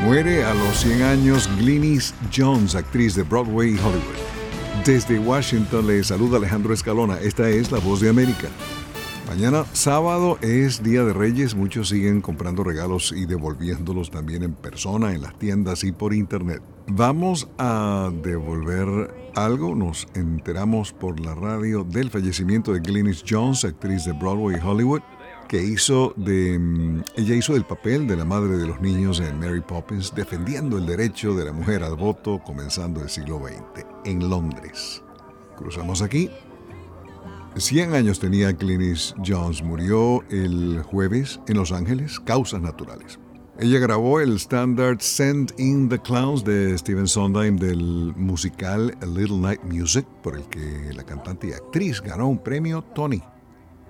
Muere a los 100 años Glynis Jones, actriz de Broadway y Hollywood. Desde Washington le saluda Alejandro Escalona. Esta es La Voz de América. Mañana sábado es Día de Reyes, muchos siguen comprando regalos y devolviéndolos también en persona, en las tiendas y por internet. Vamos a devolver algo, nos enteramos por la radio del fallecimiento de Glynis Jones, actriz de Broadway y Hollywood que hizo mm, ella hizo el papel de la madre de los niños en Mary Poppins defendiendo el derecho de la mujer al voto comenzando el siglo XX en Londres. Cruzamos aquí. 100 años tenía Glynis Jones, murió el jueves en Los Ángeles, causas naturales. Ella grabó el standard Send in the Clowns de Stephen Sondheim del musical A Little Night Music, por el que la cantante y actriz ganó un premio Tony.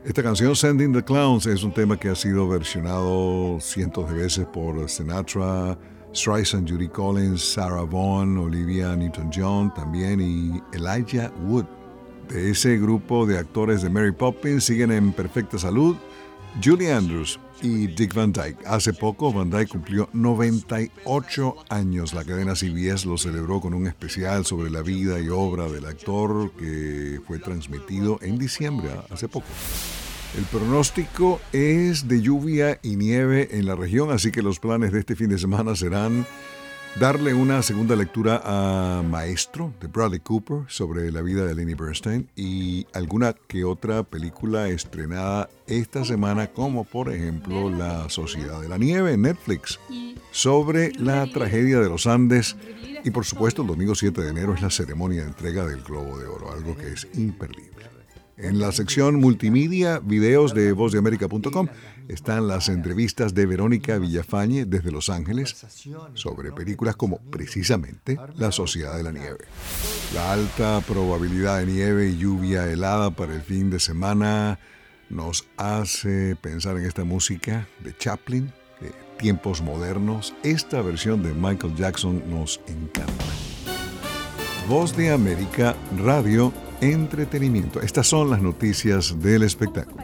Esta canción Sending the Clowns es un tema que ha sido versionado cientos de veces por Sinatra, Streisand, Judy Collins, Sarah Vaughan, Olivia Newton-John también y Elijah Wood. De ese grupo de actores de Mary Poppins siguen en perfecta salud Julie Andrews y Dick Van Dyke. Hace poco Van Dyke cumplió 98 años. La cadena CBS lo celebró con un especial sobre la vida y obra del actor que fue transmitido en diciembre, hace poco. El pronóstico es de lluvia y nieve en la región, así que los planes de este fin de semana serán darle una segunda lectura a Maestro de Bradley Cooper sobre la vida de Lenny Bernstein y alguna que otra película estrenada esta semana como por ejemplo La Sociedad de la Nieve en Netflix sobre la tragedia de los Andes y por supuesto el domingo 7 de enero es la ceremonia de entrega del Globo de Oro, algo que es imperdible. En la sección multimedia, videos de vozdeamerica.com, están las entrevistas de Verónica Villafañe desde Los Ángeles sobre películas como precisamente La Sociedad de la Nieve. La alta probabilidad de nieve y lluvia helada para el fin de semana nos hace pensar en esta música de Chaplin, de tiempos modernos. Esta versión de Michael Jackson nos encanta. Voz de América Radio entretenimiento. Estas son las noticias del espectáculo.